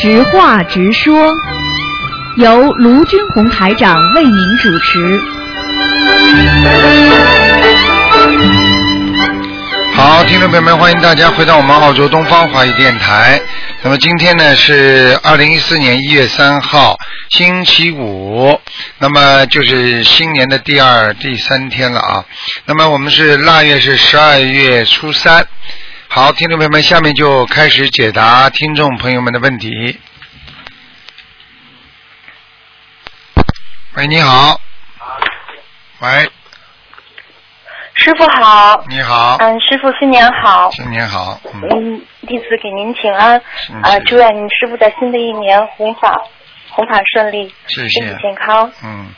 直话直说，由卢军红台长为您主持。好，听众朋友们，欢迎大家回到我们澳洲东方华语电台。那么今天呢是二零一四年一月三号，星期五，那么就是新年的第二、第三天了啊。那么我们是腊月是十二月初三。好，听众朋友们，下面就开始解答听众朋友们的问题。喂，你好。喂，师傅好，你好，嗯，师傅新年好，新年好。嗯，嗯，弟子给您请安，嗯啊，祝愿您师傅在新的一年弘法弘法顺利，谢身体。健康。嗯，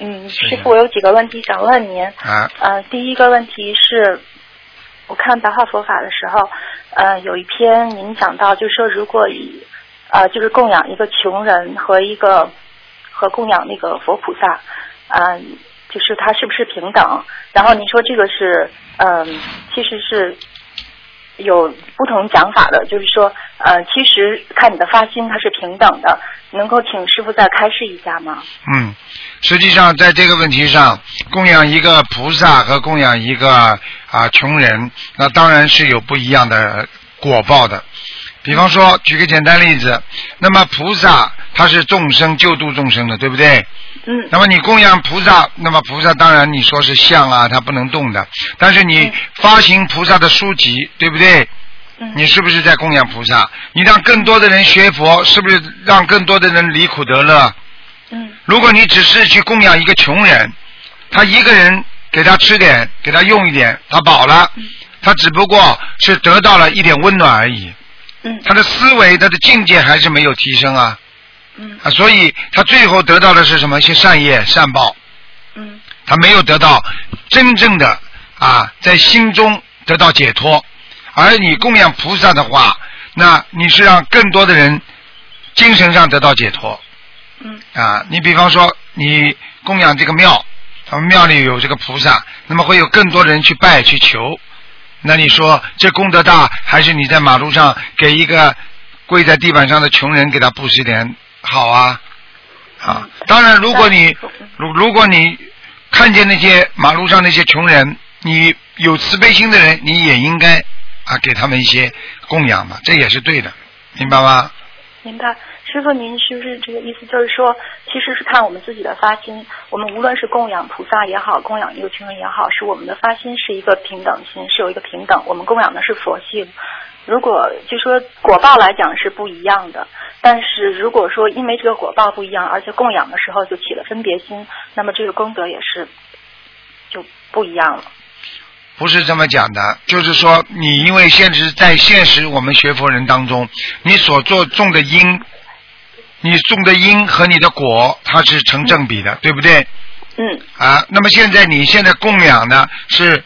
嗯，师傅，我有几个问题想问您。啊，呃，第一个问题是，我看白话佛法的时候，呃，有一篇您讲到，就是说如果以呃，就是供养一个穷人和一个和供养那个佛菩萨，嗯、就是他是不是平等？然后您说这个是，嗯、其实是有不同讲法的，就是说，呃，其实看你的发心它是平等的，能够请师傅再开示一下吗？嗯，实际上在这个问题上，供养一个菩萨和供养一个啊穷人，那当然是有不一样的果报的。比方说，举个简单例子，那么菩萨他是众生救度众生的，对不对？嗯那么你供养菩萨，那么菩萨当然你说是像啊，他不能动的。但是你嗯发行菩萨的书籍，对不对？嗯你是不是在供养菩萨？你让更多的人学佛，是不是让更多的人离苦得乐？嗯如果你只是去供养一个穷人，他一个人给他吃点，给他用一点，他饱了，他只不过是得到了一点温暖而已，嗯。他的思维、他的境界还是没有提升啊。嗯。啊，所以他最后得到的是什么？一些善业、善报，嗯。他没有得到真正的啊，在心中得到解脱。而你供养菩萨的话，那你是让更多的人精神上得到解脱。嗯。啊，你比方说你供养这个庙，他们庙里有这个菩萨，那么会有更多的人去拜去求。那你说这功德大，还是你在马路上给一个跪在地板上的穷人给他布施点好啊？啊，当然，如果你如如果你看见那些马路上那些穷人，你有慈悲心的人，你也应该啊给他们一些供养嘛，这也是对的，明白吗？明白，师傅，您是不是这个意思？就是说，其实是看我们自己的发心。我们无论是供养菩萨也好，供养一个穷人也好，是我们的发心是一个平等心，是有一个平等。我们供养的是佛性。如果就说果报来讲是不一样的，但是如果说因为这个果报不一样，而且供养的时候就起了分别心，那么这个功德也是就不一样了。不是这么讲的，就是说你因为现实在现实我们学佛人当中，你所做种的因，你种的因和你的果，它是成正比的，对不对？嗯。啊，那么现在你现在供养的是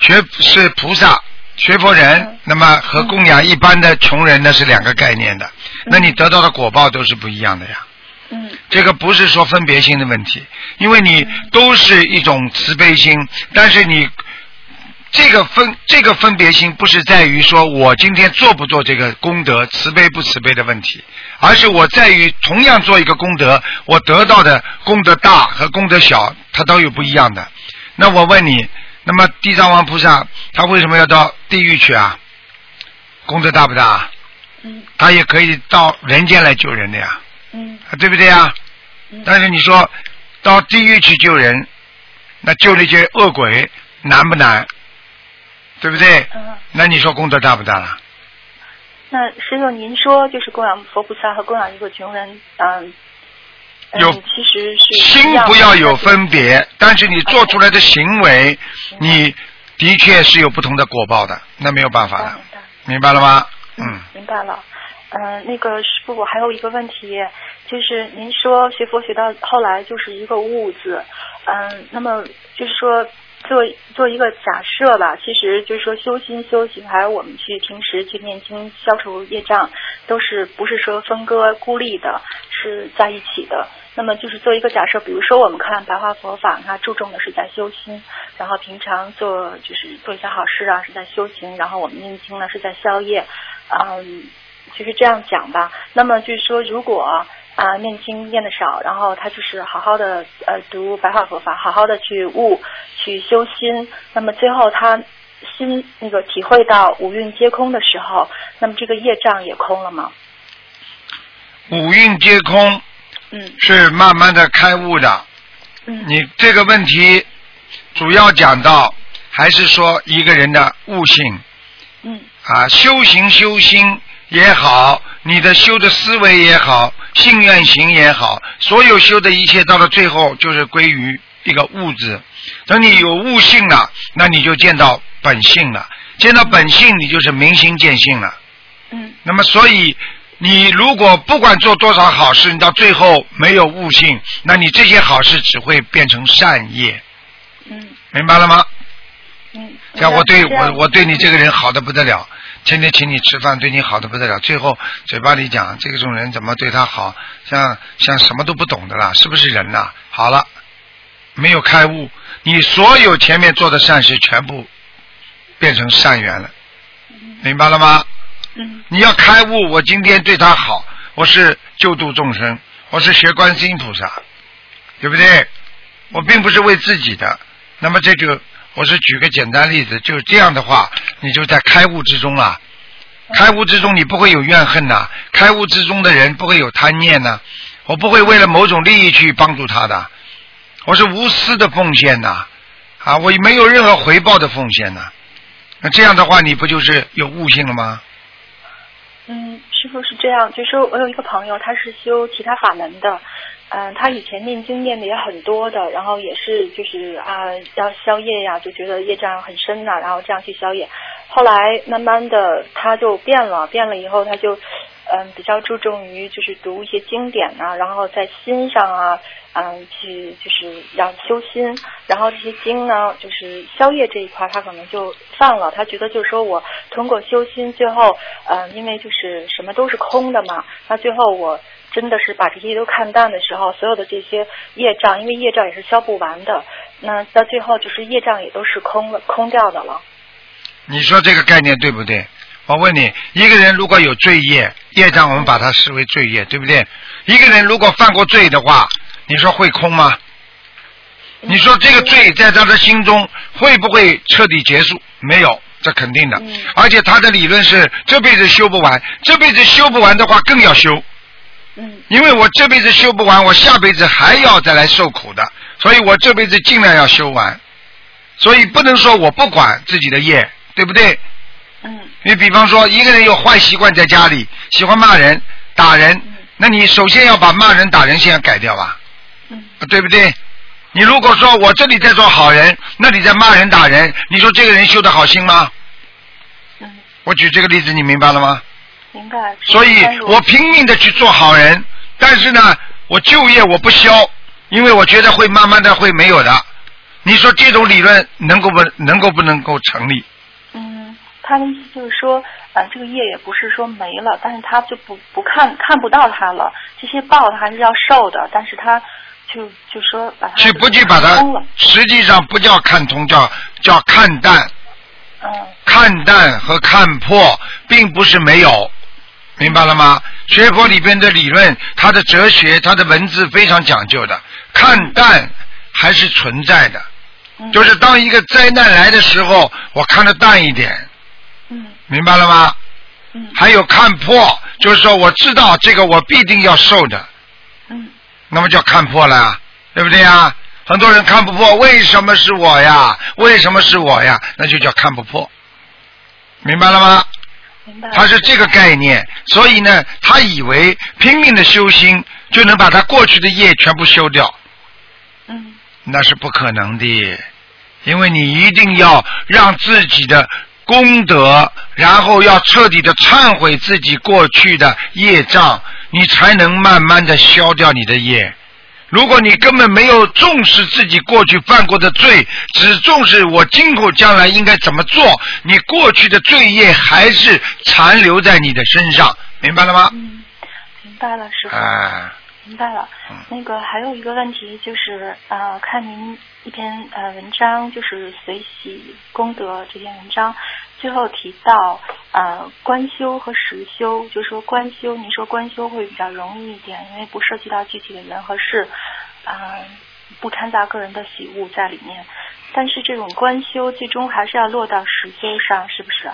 学是菩萨学佛人嗯，那么和供养一般的穷人呢是两个概念的，那你得到的果报都是不一样的呀。嗯。这个不是说分别心的问题，因为你都是一种慈悲心，但是你这个分这个分别心不是在于说我今天做不做这个功德，慈悲不慈悲的问题，而是我在于同样做一个功德，我得到的功德大和功德小，它都有不一样的。那我问你，那么地藏王菩萨他为什么要到地狱去啊？功德大不大？嗯他也可以到人间来救人的呀。嗯啊对不对呀？嗯但是你说到地狱去救人，那救那些恶鬼难不难？对不对？嗯。那你说功德大不大了？那师傅，您说就是供养佛菩萨和供养一个穷人，嗯，嗯有其实是心不要有分别，但是你做出来的行为，你的确是有不同的果报的，那没有办法的，明白明白了吗？嗯，明白了。嗯、那个师傅，我还有一个问题，就是您说学佛学到后来就是一个悟字，嗯，那么就是说做做一个假设吧，其实就是说修心修行，还有我们去平时去念经消除业障，都是不是说分割孤立的，是在一起的。那么就是做一个假设，比如说我们看白话佛法，它注重的是在修心，然后平常做就是做一些好事啊是在修行，然后我们念经呢是在消业，嗯。就是这样讲吧。那么就是说，如果、念经念的少，然后他就是好好的呃读白话佛法，好好的去悟、去修心，那么最后他心那个体会到五蕴皆空的时候，那么这个业障也空了吗？五蕴皆空嗯是慢慢的开悟的。嗯你这个问题主要讲到还是说一个人的悟性嗯啊，修行修心也好，你的修的思维也好，信愿行也好，所有修的一切到了最后就是归于一个物质。等你有悟性了，那你就见到本性了，见到本性，你就是明心见性了。嗯那么，所以你如果不管做多少好事，你到最后没有悟性，那你这些好事只会变成善业，嗯明白了吗？嗯。像我对我我对你这个人好的不得了，天天请你吃饭，对你好的不得了，最后嘴巴里讲这种人怎么对他好，像像什么都不懂的啦，是不是人呐？好了，没有开悟，你所有前面做的善事全部变成善缘了，明白了吗？嗯你要开悟，我今天对他好，我是救度众生，我是学观世音菩萨，对不对？我并不是为自己的。那么这个，我是举个简单例子，就是这样的话，你就在开悟之中了。开悟之中，你不会有怨恨呐、开悟之中的人不会有贪念呐、我不会为了某种利益去帮助他的，我是无私的奉献呐、啊，我没有任何回报的奉献呐、那这样的话，你不就是有悟性了吗？嗯，师傅是这样，就是说我有一个朋友，他是修其他法门的，嗯，他以前念经念的也很多的，然后也是就是啊要消业呀，就觉得业障很深呐、然后这样去消业。后来慢慢的他就变了，变了以后他就嗯比较注重于就是读一些经典呐、然后在心上啊，嗯去就是要修心，然后这些经呢就是消业这一块他可能就放了，他觉得就是说我通过修心最后嗯因为就是什么都是空的嘛，那最后我。真的是把这些都看淡的时候，所有的这些业障，因为业障也是消不完的，那到最后就是业障也都是空了、空掉的了。你说这个概念对不对？我问你，一个人如果有罪业，业障我们把它视为罪业，对不对？一个人如果犯过罪的话，你说会空吗？你说这个罪在他的心中会不会彻底结束？没有，这肯定的。嗯而且他的理论是这辈子修不完，这辈子修不完的话更要修，嗯因为我这辈子修不完，我下辈子还要再来受苦的，所以我这辈子尽量要修完。所以不能说我不管自己的业，对不对？嗯你比方说，一个人有坏习惯在家里，喜欢骂人、打人，那你首先要把骂人、打人先要改掉吧，嗯对不对？你如果说我这里在做好人，那你在骂人、打人，你说这个人修得好心吗？嗯，我举这个例子，你明白了吗？明白。所以我拼命的去做好人，但是呢，我就业我不消，因为我觉得会慢慢的会没有的。你说这种理论能够不能够不能够成立？嗯，他的意思就是说，呃，这个业也不是说没了，但是他就不不看看不到它了，这些报他还是要受的，但是他就就说把它去不去把它空了，，实际上不叫看通，叫叫看淡。嗯看淡和看破并不是没有，明白了吗？学佛里边的理论，它的哲学，它的文字非常讲究的，看淡还是存在的。嗯，就是当一个灾难来的时候，我看得淡一点，嗯明白了吗？嗯还有看破，就是说我知道这个我必定要受的，嗯那么叫看破了呀，对不对呀？很多人看不破，为什么是我呀？为什么是我呀？那就叫看不破，明白了吗？他是这个概念，所以呢，他以为拼命的修心就能把他过去的业全部修掉，嗯。那是不可能的，因为你一定要让自己的功德，然后要彻底的忏悔自己过去的业障，你才能慢慢的消掉你的业。如果你根本没有重视自己过去犯过的罪，只重视我今后将来应该怎么做，你过去的罪业还是残留在你的身上，明白了吗？嗯，明白了，师傅。哎，明白了嗯。那个还有一个问题就是，呃，看您一篇呃文章，就是随喜功德这篇文章，最后提到呃观修和实修，就说观修，您说观修会比较容易一点，因为不涉及到具体的人和事，啊、不掺杂个人的喜恶在里面。但是这种观修最终还是要落到实修上，是不是？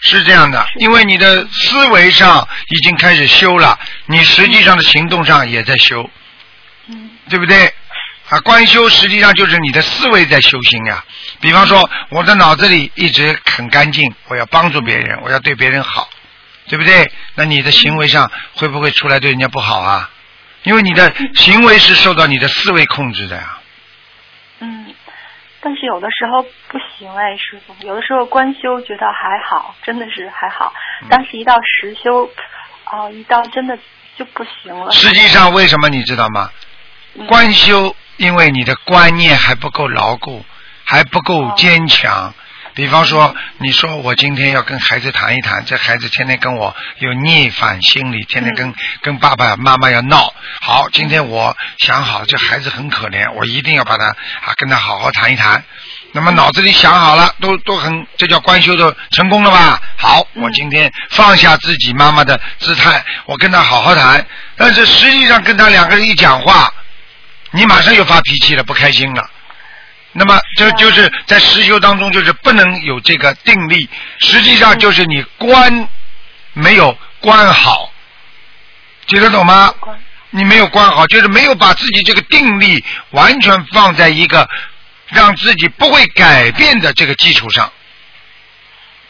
是这样的，因为你的思维上已经开始修了，你实际上的行动上也在修，嗯对不对？啊，观修实际上就是你的思维在修行呀。比方说，我的脑子里一直很干净，我要帮助别人，我要对别人好，对不对？那你的行为上会不会出来对人家不好啊？因为你的行为是受到你的思维控制的呀。嗯，但是有的时候不行哎，师傅，有的时候观修觉得还好，真的是还好，嗯但是一到实修，啊、一到真的就不行了。实际上为什么你知道吗？嗯观修，因为你的观念还不够牢固，还不够坚强。比方说，你说我今天要跟孩子谈一谈，这孩子天天跟我有逆反心理，天天跟、跟爸爸妈妈要闹。好，今天我想好这孩子很可怜，我一定要把他啊跟他好好谈一谈。那么脑子里想好了，都都很，这叫观修的成功了吧？好，我今天放下自己妈妈的姿态，我跟他好好谈。但是实际上跟他两个人一讲话，你马上又发脾气了，不开心了。那么这就是在实修当中，就是不能有这个定力，实际上就是你关没有关好，听得懂吗？你没有关好，就是没有把自己这个定力完全放在一个让自己不会改变的这个基础上，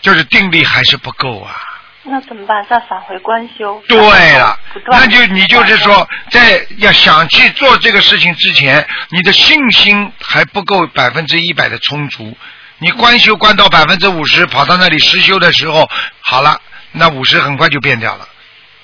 就是定力还是不够啊。那怎么办？再返回观修。对了那就你就是说，在要想去做这个事情之前，你的信心还不够百分之一百的充足。你观修观到百分之五十，跑到那里实修的时候，好了，那五十很快就变掉了，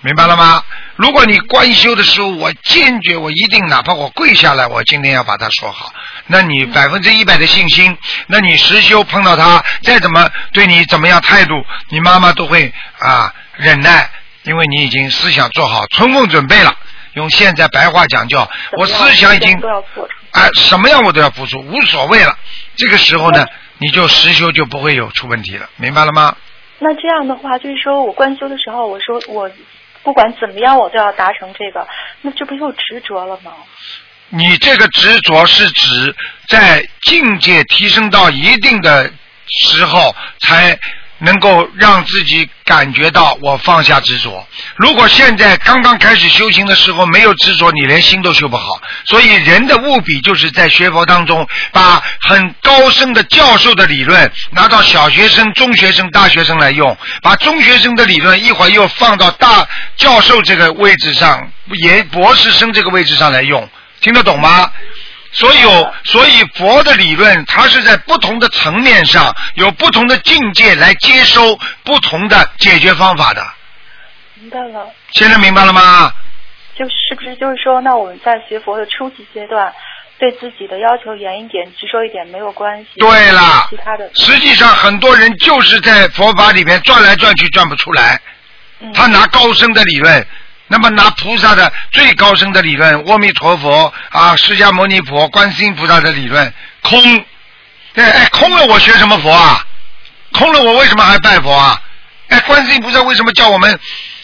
明白了吗？如果你观修的时候，我坚决，我一定，哪怕我跪下来，我今天要把它说好。那你百分之一百的信心，那你实修碰到他，再怎么对你怎么样态度，你妈妈都会啊忍耐，因为你已经思想做好充分准备了。用现在白话讲叫，我思想已经。啊，什么样我都要付出，无所谓了。这个时候呢，你就实修就不会有出问题了，明白了吗？那这样的话，就是说我观修的时候，我说我不管怎么样，我都要达成这个，那这不又执着了吗？你这个执着是指在境界提升到一定的时候，才能够让自己感觉到我放下执着。如果现在刚刚开始修行的时候没有执着，你连心都修不好。所以人的务必就是在学佛当中，把很高深的教授的理论拿到小学生、中学生、大学生来用，把中学生的理论一会儿又放到大教授这个位置上，也博士生这个位置上来用。听得懂吗？所有所以佛的理论，它是在不同的层面上，有不同的境界来接收不同的解决方法的。明白了，现在明白了吗？就是不是就是说，那我们在学佛的初级阶段，对自己的要求严一点、执着一点没有关系。对了其他的，实际上很多人就是在佛法里面转来转去转不出来，嗯他拿高深的理论，那么拿菩萨的最高深的理论，阿弥陀佛啊，释迦牟尼佛、观世音菩萨的理论，空，对，哎，空了我学什么佛啊？空了我为什么还拜佛啊？哎，观世音菩萨为什么叫我们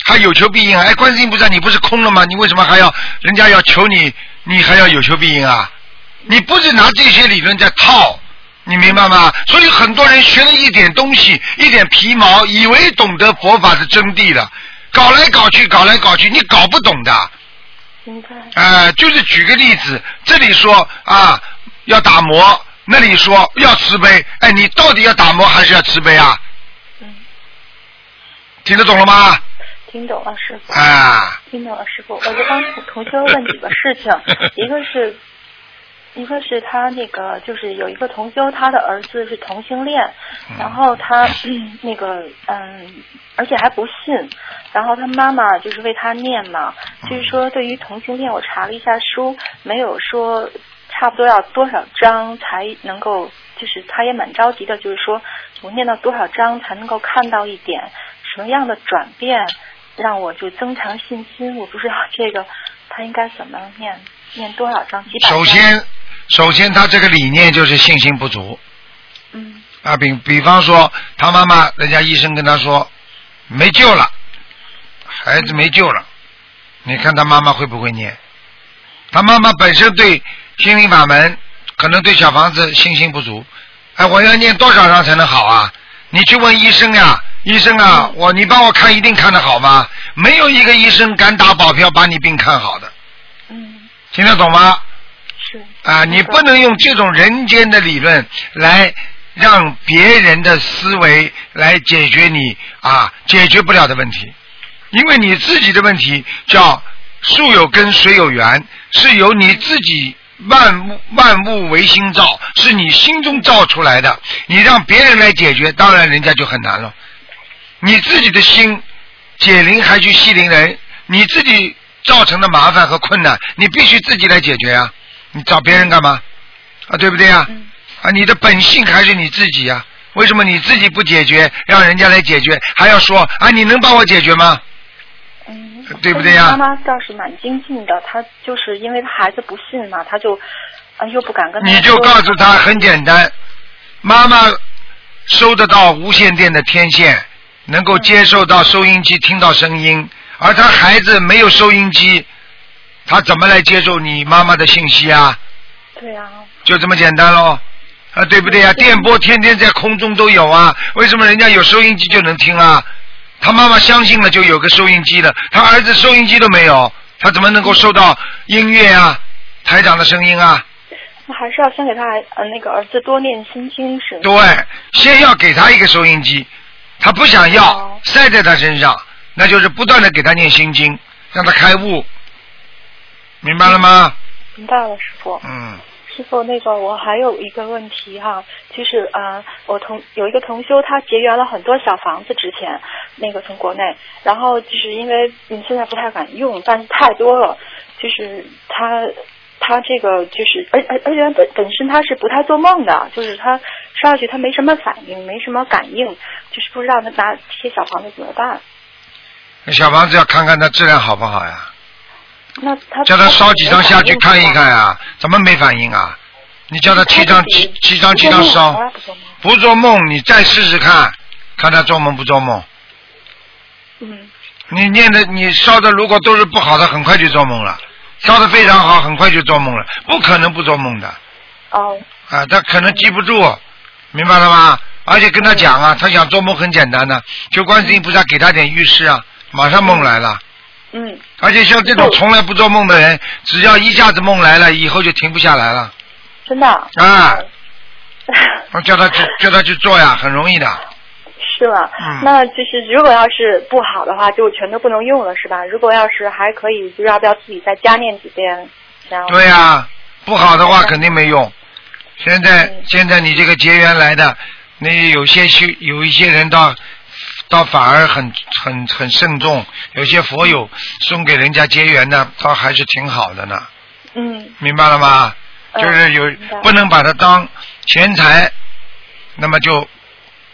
还有求必应啊？哎，观世音菩萨你不是空了吗？你为什么还要人家要求你，你还要有求必应啊？你不是拿这些理论在套，你明白吗？所以很多人学了一点东西，一点皮毛，以为懂得佛法的真谛了，搞来搞去，搞来搞去，你搞不懂的。明白。呃，就是举个例子，这里说啊要打磨，那里说要慈悲，哎，你到底要打磨还是要慈悲啊？嗯，听得懂了吗？听懂了，师傅。啊，听懂了，师傅。我就帮同同修问几个事情，一个是，一个是他那个就是有一个同修，他的儿子是同性恋，然后他、嗯、那个嗯，而且还不信，然后他妈妈就是为他念嘛，就是说对于同性恋，我查了一下书，没有说差不多要多少章才能够，就是他也蛮着急的，就是说我念到多少章才能够看到一点什么样的转变。让我就增强信心，我不知道这个他应该怎么念，念多少章？几百章？首先，首先他这个理念就是信心不足嗯啊，比比方说他妈妈，人家医生跟他说没救了，孩子没救了，你看他妈妈会不会念？他妈妈本身对心灵法门可能对小房子信心不足，哎，我要念多少张才能好啊？你去问医生呀，医生啊，我你帮我看一定看得好吗？没有一个医生敢打保票把你病看好的，嗯，听得懂吗？是。啊，你不能用这种人间的理论来让别人的思维来解决你啊解决不了的问题，因为你自己的问题叫树有根，水有源，是由你自己万物万物唯心造，是你心中造出来的。你让别人来解决，当然人家就很难了。你自己的心解铃还须系铃人，你自己造成的麻烦和困难，你必须自己来解决啊！你找别人干嘛？啊，对不对呀、嗯啊？你的本性还是你自己呀、为什么你自己不解决，让人家来解决，还要说啊？你能帮我解决吗？嗯，对不对呀妈妈倒是蛮精进的，她就是因为她孩子不信嘛，她就啊又不敢跟你就告诉他很简单，妈妈收得到无线电的天线，能够接受到收音机听到声音，而他孩子没有收音机，他怎么来接受你妈妈的信息啊？对啊、就这么简单喽。啊，对不对啊、电波天天在空中都有啊，为什么人家有收音机就能听啊？他妈妈相信了就有个收音机了，他儿子收音机都没有，他怎么能够收到音乐啊、台长的声音啊？那还是要先给他呃那个儿子多念心经是吗？对，先要给他一个收音机，他不想要哦，塞在他身上，那就是不断的给他念心经，让他开悟，明白了吗？明白了，师傅。嗯，师傅，那个我还有一个问题哈，就是呃，我同有一个同修，他结缘了很多小房子，之前那个从国内，然后就是因为嗯现在不太敢用，但是太多了，就是他他这个就是而而而且本本身他是不太做梦的，就是他烧下去他没什么反应，没什么感应，就是不知道他拿这些小房子怎么办。那小房子要看看它质量好不好呀，那他叫他烧几张下去看一看啊。怎么没反应啊？你叫他七张七七张七张烧不做梦你再试试看，看他做梦不做梦。嗯你念的你烧的如果都是不好的，很快就做梦了；烧的非常好，很快就做梦了，不可能不做梦的。哦啊，他可能记不住，明白了吗？而且跟他讲啊，他想做梦很简单的，求观世音菩萨给他点预示啊，马上梦来了。嗯而且像这种从来不做梦的人，只要一下子梦来了，以后就停不下来了。真的啊我 叫他去叫他去做呀，很容易的。是吗？嗯那就是如果要是不好的话，就全都不能用了，是吧？如果要是还可以，就要不要自己再加念几遍？然后对呀、不好的话肯定没用。现在嗯现在你这个结缘来的，那有些修有一些人倒倒反而很很很慎重，有些佛友送给人家结缘的，倒还是挺好的呢，嗯明白了吗？嗯就是有不能把它当钱财，那么就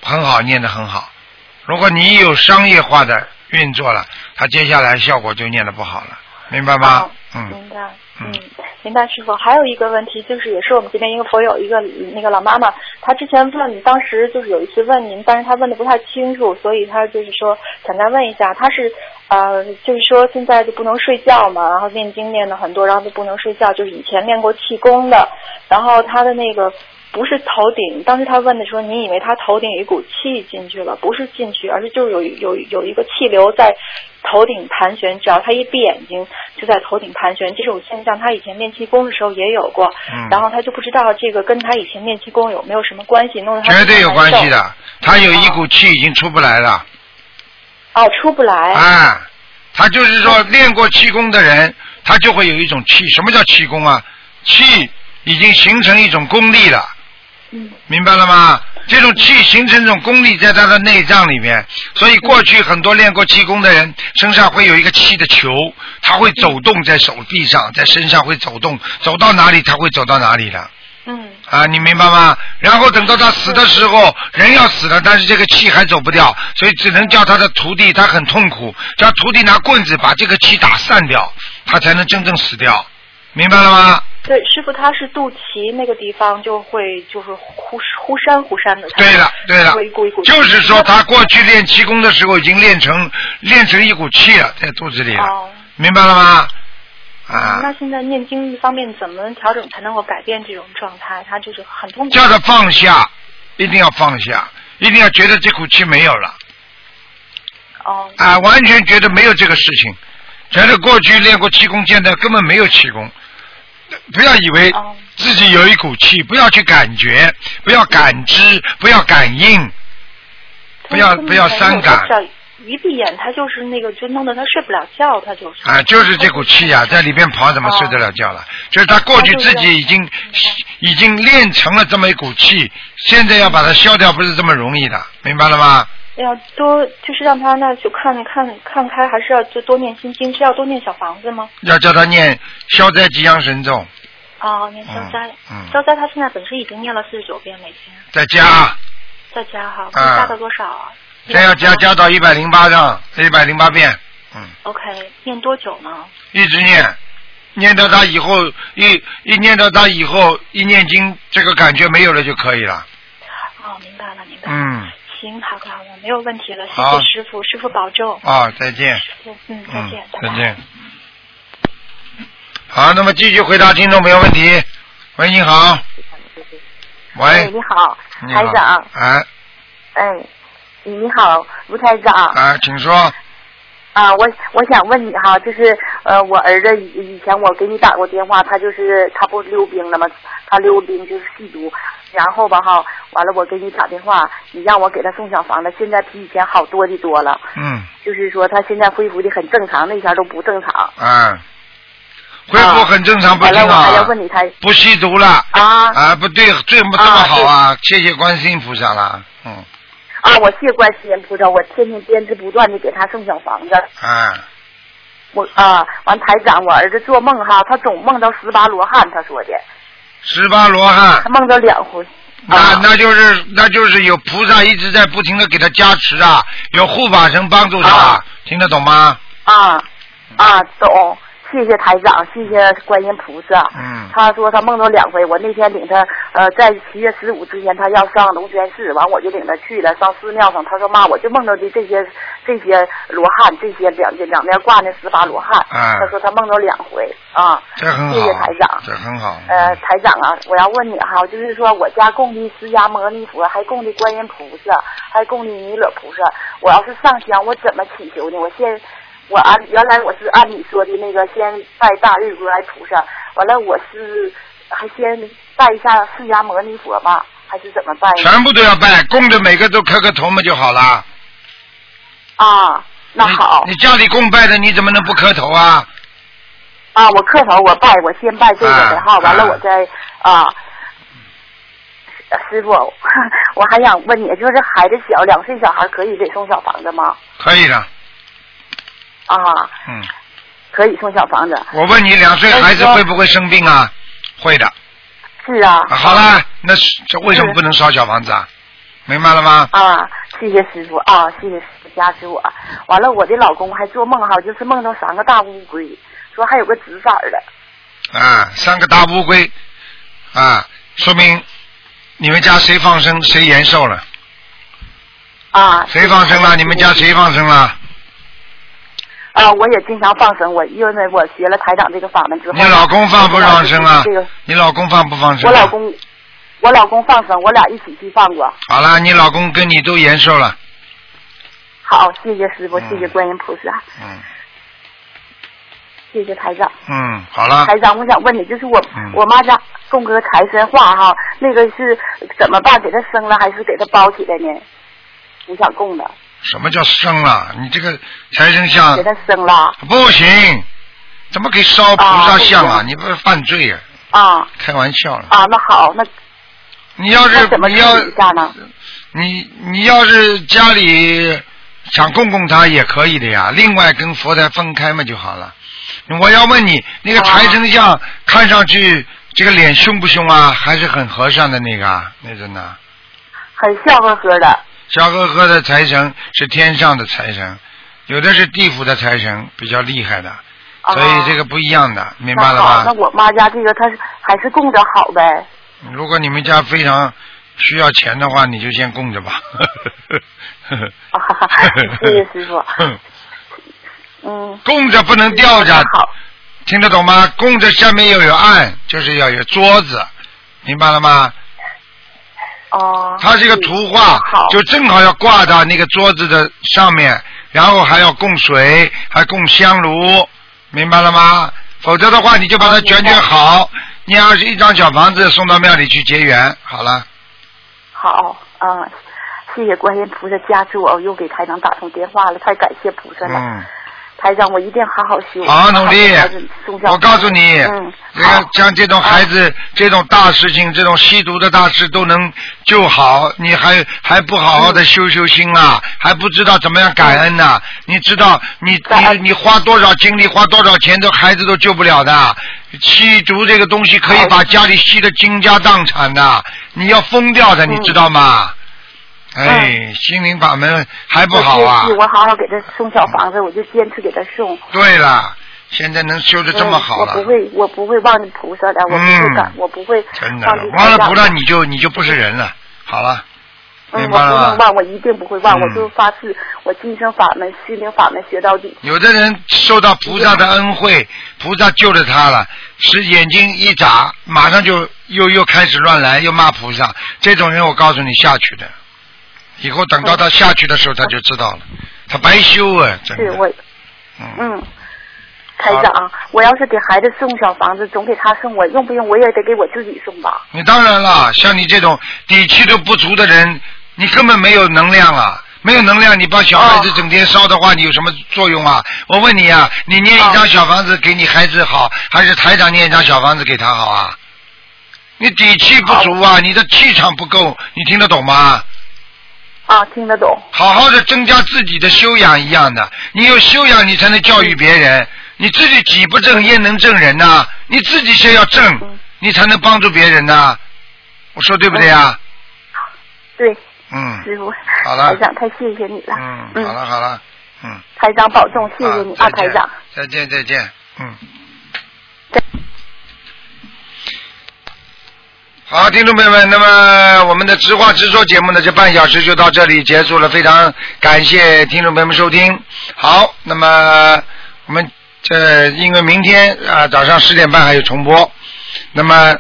很好念得很好。如果你有商业化的运作了，它接下来效果就念得不好了，明白吗好？嗯。明白。嗯嗯，明白师傅。还有一个问题，就是也是我们这边一个佛友，一个那个老妈妈，她之前问，当时就是有一次问您，但是她问的不太清楚，所以她就是说想再问一下，她是呃，就是说现在就不能睡觉嘛，然后念经念的很多，然后就不能睡觉，就是以前练过气功的，然后她的那个。不是头顶，当时她问的时候，你以为她头顶有一股气进去了？不是进去，而是就是有有有一个气流在头顶盘旋，只要他一闭眼睛，就在头顶盘旋。这种现象，他以前练气功的时候也有过，嗯然后他就不知道这个跟他以前练气功有没有什么关系，弄得她绝对有关系的，他有一股气已经出不来了，哦，出不来。啊，他就是说练过气功的人，他就会有一种气。什么叫气功啊？气已经形成一种功力了，嗯明白了吗？这种气形成这种功力在他的内脏里面，所以过去很多练过气功的人身上会有一个气的球，他会走动在手臂上，在身上会走动，走到哪里他会走到哪里的。嗯啊，你明白吗？然后等到他死的时候，人要死了，但是这个气还走不掉，所以只能叫他的徒弟，他很痛苦，叫徒弟拿棍子把这个气打散掉，他才能真正死掉。明白了吗？对，师傅他是肚脐那个地方就会就是忽忽闪忽闪的。对了，对了一股一股，就是说他过去练气功的时候已经练成练成一股气了，在肚子里了，哦。明白了吗？啊，那现在念经方面怎么调整才能够改变这种状态？他就是很痛苦。叫他放下，一定要放下，一定要觉得这股气没有了，哦啊，完全觉得没有这个事情，觉得过去练过气功，现在根本没有气功，不要以为哦自己有一股气，不要去感觉，不要感知，不要感应，不要不要伤感。一闭眼，他就是那个，就弄得他睡不了觉，他就是。啊，就是这股气呀、在里边跑，怎么睡得了觉了？就是他过去自己已经已经练成了这么一股气，现在要把它消掉，不是这么容易的，明白了吗？要多就是让他那就看看看开，还是要就多念心经，是要多念小房子吗？要叫他念消灾吉祥神咒，哦，念消灾。嗯嗯消灾他现在本身已经念了四十九遍每天，再加，再加哈，啊可以加到多少啊？再要加加到一百零八张，一百零八遍，嗯，OK，念多久呢？一直念，念到他以后一一念到他以后一念经，这个感觉没有了就可以了，哦，明白了，明白了。嗯，行，好的，好的，没有问题了，谢谢师傅，师傅保重。啊，再见。嗯，再嗯见，，拜拜。再见。好，那么继续回答听众朋友问题。喂，你好。哎，喂，你好，你好台长。哎哎，你好，吴台长。哎，请说。啊，我我想问你哈，就是呃，我儿子以以前我给你打过电话，他就是他不溜冰了吗？他溜冰就是吸毒，然后吧哈，完了我给你打电话，你让我给他送小房子，现在比以前好多的多了，嗯，就是说他现在恢复的很正常，那前儿都不正常。嗯，恢复很正常，不挺完了我还要？问你他不吸毒了。啊啊，不对，这么这么好啊！谢谢观世音菩萨了。嗯，啊，我谢观世音菩萨，我天天坚持不断的给他送小房子。啊，我啊，完台长，我儿子做梦哈，他总梦到十八罗汉，他说的，十八罗汉他，梦到两回。那啊那就是那就是有菩萨一直在不停的给他加持啊，有护法神帮助他，啊听得懂吗？啊啊，懂，谢谢台长，谢谢观音菩萨。嗯他说他梦到两回，我那天领他呃，在七月十五之前他要上龙泉寺，完我就领他去了，上寺庙上，他说妈，我就梦到的这些这些罗汉，这些两两边挂那十八罗汉。嗯他说他梦到两回啊。这很好，谢谢台长。这很好。呃，台长啊，我要问你哈，就是说我家供的释迦牟尼佛，还供的观音菩萨，还供的弥勒菩萨。我要是上香，我怎么祈求呢？我先，我按原来我是按你说的那个，先拜大日如来菩萨，完了我是还先拜一下释迦牟尼佛吧，还是怎么拜？全部都要拜，供着每个都磕个头嘛就好了。啊，那好你，你家里供拜的，你怎么能不磕头啊？啊，我磕头，我拜，我先拜这个的哈，啊完了啊我再啊。师傅，我还想问你，就是孩子小，两岁小孩可以给送小房子吗？可以的，啊，嗯。可以送小房子。我问你，两岁孩子会不会生病啊？会的。是啊。啊好啦，那是这为什么不能烧小房子啊？明白了吗？啊，谢谢师傅啊，谢谢师傅加持我。完了，我的老公还做梦哈，就是梦到三个大乌龟，说还有个紫色的。啊，三个大乌龟，啊，说明你们家谁放生谁延寿了？啊。谁放生了？你们家谁放生了？啊，我也经常放生，我因为我学了台长这个法门之后。你老公放不放生啊这个？你老公放不放生？我老。公，我老公放生，我俩一起去放过。好了，你老公跟你都延寿了。好，谢谢师傅，嗯谢谢观音菩萨，嗯谢谢台长。嗯，好了。台长，我想问你，就是我、嗯我妈家供个财神画哈，那个是怎么办？给他生了还是给他包起来呢？我想供的，什么叫生了？你这个财神像给他生了不行，怎么可以烧菩萨像啊？啊你不是犯罪啊？啊开玩笑了。啊，那好，那你要是怎么要？你你要是家里想供供他也可以的呀，另外跟佛台分开嘛就好了。我要问你，那个财神像看上去这个脸凶不凶啊？还是很和善的那个啊那种呢？很笑呵呵的笑呵呵的财神是天上的财神，有的是地府的财神，比较厉害的。所以这个不一样的，明白了那好，那？我妈家这个她是还是供着好呗。如果你们家非常需要钱的话，你就先供着吧。啊哈哈，谢谢师傅。嗯，供着不能吊着，好，听得懂吗？供着下面要有案，就是要有桌子，明白了吗？哦。它是一个图画好，，就正好要挂到那个桌子的上面，然后还要供水，还供香炉，明白了吗？否则的话，你就把它卷卷好，你要是一张小房子送到庙里去结缘，好了。好，嗯，谢谢观音菩萨加持我，我又给台长打通电话了，太感谢菩萨了。嗯，台长，我一定好好修，好好努力我告诉你，嗯，这个，像这种孩子、这种大事情、这种吸毒的大事都能救好，你还还不好好的修修心啊？还不知道怎么样感恩呢、你知道你你你花多少精力、花多少钱，都孩子都救不了的。吸毒这个东西可以把家里吸得倾家荡产的，你要疯掉的，你嗯知道吗？哎，心灵法门还不好啊我！好好给他送小房子，我就坚持给他送。对了，现在能修的这么好了。嗯我不会，我不会忘记菩萨的，我不会感，我不会真的忘了菩萨你就你就不是人了。好了，嗯，明白了？我不能忘，我一定不会忘，嗯我就发誓，我今生法门、心灵法门学到底。有的人受到菩萨的恩惠，菩萨救了他了，使眼睛一眨，马上就又又开始乱来，又骂菩萨。这种人，我告诉你下去的，以后等到他下去的时候，他就知道了，他白修啊，真的。是我，嗯，嗯，台长，我要是给孩子送小房子，总给他送，我用不用我也得给我自己送吧？你当然了，像你这种底气都不足的人，你根本没有能量啊。没有能量，你帮小孩子整天烧的话，你有什么作用啊？我问你啊，你念一张小房子给你孩子好，还是台长念一张小房子给他好啊？你底气不足啊，你的气场不够，你听得懂吗？啊，听得懂。好好的增加自己的修养一样的，你有修养，你才能教育别人。你自己己不正，焉能正人呐、你自己先要正嗯，你才能帮助别人呐、我说对不对啊？对，嗯。师傅，好了。台长太谢谢你了。嗯，好了好了，嗯，台长保重，谢谢你啊，台长。再见再见，嗯。再。好，听众朋友们，那么我们的直话直说节目呢，这半小时就到这里结束了，非常感谢听众朋友们收听。好，那么我们这因为明天啊早上十点半还有重播，那么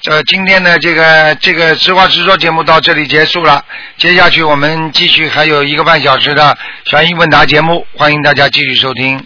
这今天的这个这个直话直说节目到这里结束了，接下去我们继续还有一个半小时的悬疑问答节目，欢迎大家继续收听。